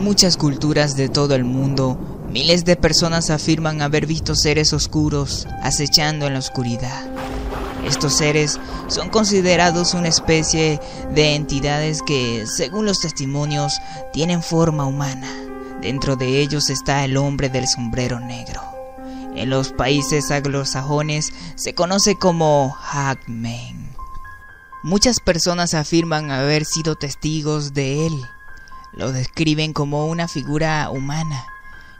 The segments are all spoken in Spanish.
Muchas culturas de todo el mundo, miles de personas afirman haber visto seres oscuros acechando en la oscuridad. Estos seres son considerados una especie de entidades que, según los testimonios, tienen forma humana. Dentro de ellos está el hombre del sombrero negro. En los países anglosajones se conoce como Hagman. Muchas personas afirman haber sido testigos de él. Lo describen como una figura humana,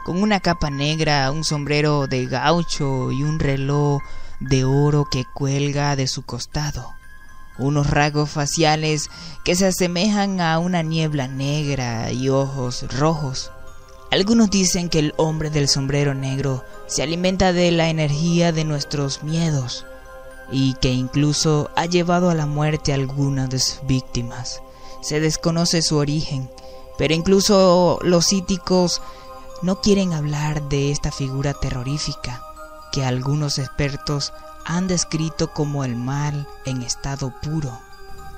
con una capa negra, un sombrero de gaucho y un reloj de oro que cuelga de su costado, unos rasgos faciales que se asemejan a una niebla negra y ojos rojos. Algunos dicen que el hombre del sombrero negro se alimenta de la energía de nuestros miedos y que incluso ha llevado a la muerte a algunas de sus víctimas. Se desconoce su origen, pero incluso los cíticos no quieren hablar de esta figura terrorífica que algunos expertos han descrito como el mal en estado puro.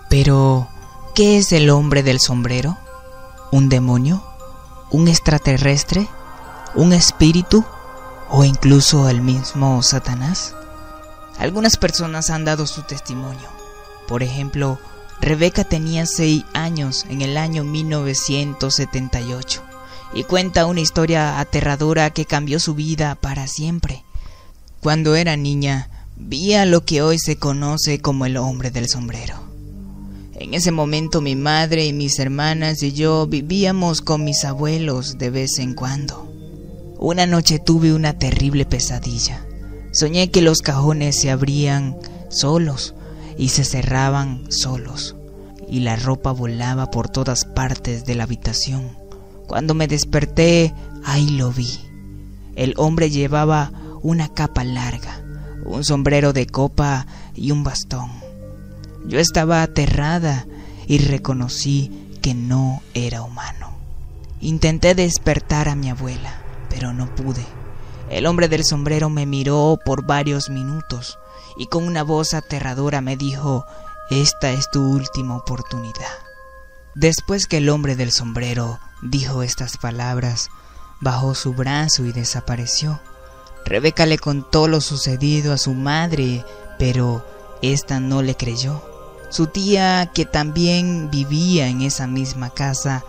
Pero, ¿qué es el hombre del sombrero? ¿Un demonio? ¿Un extraterrestre? ¿Un espíritu? ¿O incluso el mismo Satanás? Algunas personas han dado su testimonio. Por ejemplo, Rebeca tenía 6 años en el año 1978 y cuenta una historia aterradora que cambió su vida para siempre. Cuando era niña, vi a lo que hoy se conoce como el hombre del sombrero. En ese momento mi madre y mis hermanas y yo vivíamos con mis abuelos de vez en cuando. Una noche tuve una terrible pesadilla. Soñé que los cajones se abrían solos y se cerraban solos, y la ropa volaba por todas partes de la habitación. Cuando me desperté, ahí lo vi. El hombre llevaba una capa larga, un sombrero de copa y un bastón. Yo estaba aterrada y reconocí que no era humano. Intenté despertar a mi abuela, pero no pude. El hombre del sombrero me miró por varios minutos y con una voz aterradora me dijo, esta es tu última oportunidad. Después que el hombre del sombrero dijo estas palabras, bajó su brazo y desapareció. Rebeca le contó lo sucedido a su madre, pero ésta no le creyó. Su tía, que también vivía en esa misma casa,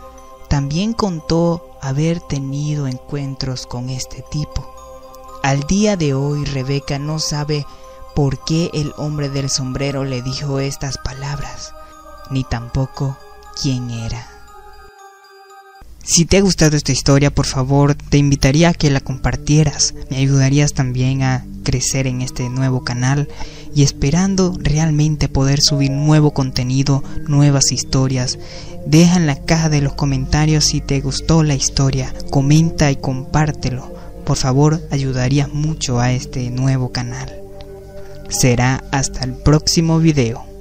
también contó haber tenido encuentros con este tipo. Al día de hoy Rebeca no sabe por qué el hombre del sombrero le dijo estas palabras, ni tampoco quién era. Si te ha gustado esta historia, por favor, te invitaría a que la compartieras. Me ayudarías también a crecer en este nuevo canal y esperando realmente poder subir nuevo contenido, nuevas historias. Deja en la caja de los comentarios si te gustó la historia, comenta y compártelo. Por favor, ayudarías mucho a este nuevo canal. Será hasta el próximo video.